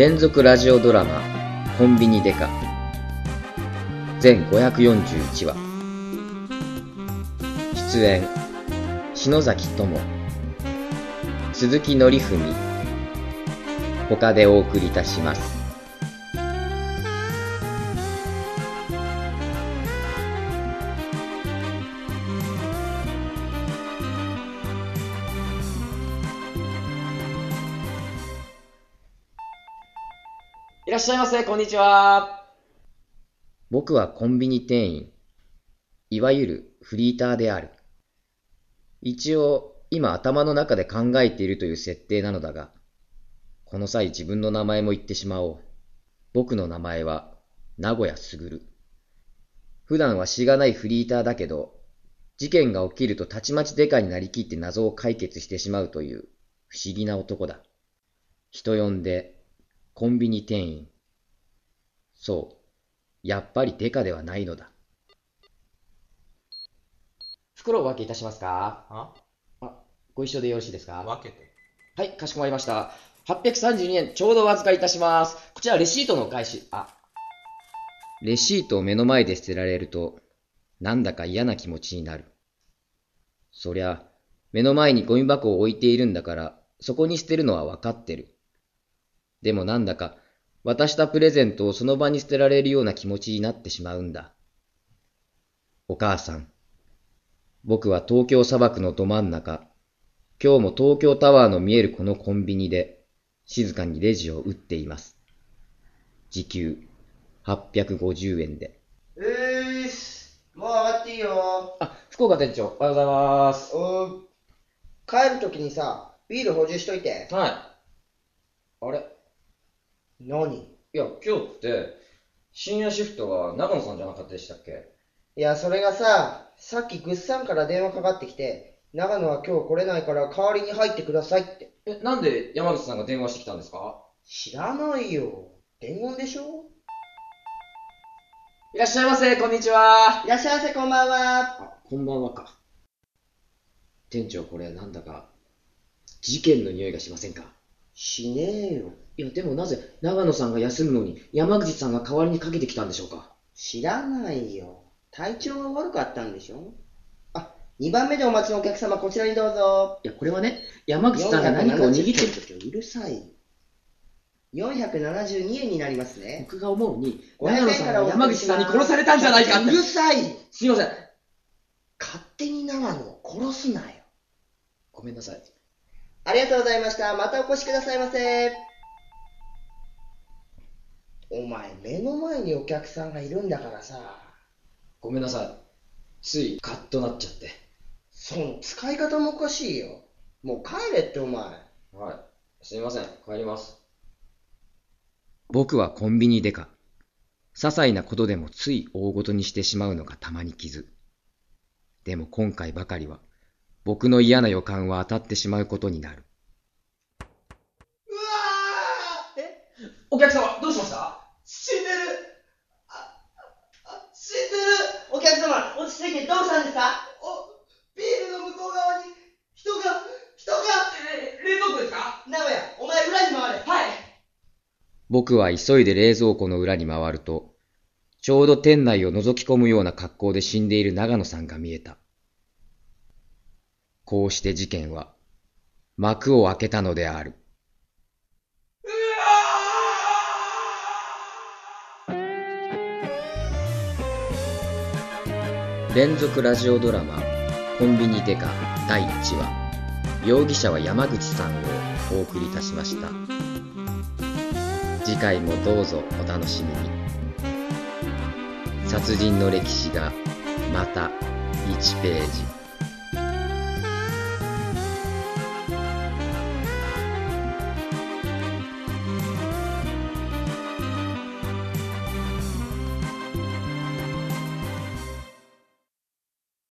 連続ラジオドラマ「コンビニデカ」全541話。出演篠崎智。鈴木紀文。他でお送りいたします。いらっしゃいませ、こんにちは。僕はコンビニ店員いわゆるフリーターである。一応今頭の中で考えているという設定なのだがこの際自分の名前も言ってしまおう。僕の名前は名古屋卓。普段はしがないフリーターだけど事件が起きるとたちまちデカになりきって謎を解決してしまうという不思議な男だ。人呼んでコンビニ店員そうやっぱりデカではないのだ。袋をお分けいたしますか？あ？あ、ご一緒でよろしいですか？分けて。はい、かしこまりました。832円ちょうどお預かりいたします。こちらレシートのお返し。あ、レシートを目の前で捨てられると、なんだか嫌な気持ちになる。そりゃ、目の前にゴミ箱を置いているんだから、そこに捨てるのはわかってる。でもなんだか、渡したプレゼントをその場に捨てられるような気持ちになってしまうんだ。お母さん。僕は東京砂漠のど真ん中、今日も東京タワーの見えるこのコンビニで、静かにレジを打っています。時給850円で。うーす。もう上がっていいよ。あ、福岡店長、おはようございます。おー帰るときにさ、ビール補充しといて。はい。あれ？何？いや、今日って、深夜シフトが長野さんじゃなかったでしたっけ？いや、それがさ、さっきぐっさんから電話かかってきて、長野は今日来れないから代わりに入ってくださいって。え、なんで山口さんが電話してきたんですか？知らないよ。伝言でしょ？いらっしゃいませ、こんにちは。いらっしゃいませ、こんばんは。あ、こんばんはか。店長これなんだか、事件の匂いがしませんか？しねえよ。いや、でもなぜ長野さんが休むのに山口さんが代わりにかけてきたんでしょうか？知らないよ。体調が悪かったんでしょ？あ、2番目でお待ちのお客様、こちらにどうぞ。いや、これはね、山口さんが何かを握ってる。470うるさい。472円になりますね。僕が思うに、500長野さんが山口さんに殺されたんじゃないか。うるさいすいません。勝手に長野を殺すなよ。ごめんなさい。ありがとうございました。またお越しくださいませ。お前、目の前にお客さんがいるんだからさ、ごめんなさい。ついカッとなっちゃって。その使い方もおかしいよ。もう帰れってお前。はい。すみません、帰ります。僕はコンビニデカ。些細なことでもつい大ごとにしてしまうのがたまに傷。でも今回ばかりは、僕の嫌な予感は当たってしまうことになる。うわーえお客様、どうしました？死んでる。あ、あ、死んでる。お客様、落ち着いてどうしたんですか？お、ビールの向こう側に人が、人が。え、冷蔵庫ですか？名古屋、お前裏に回れ。はい。僕は急いで冷蔵庫の裏に回ると、ちょうど店内を覗き込むような格好で死んでいる長野さんが見えた。こうして事件は幕を開けたのである。連続ラジオドラマ「コンビニデカ」第1話。容疑者は山口さんをお送りいたしました。次回もどうぞお楽しみに。殺人の歴史がまた1ページ。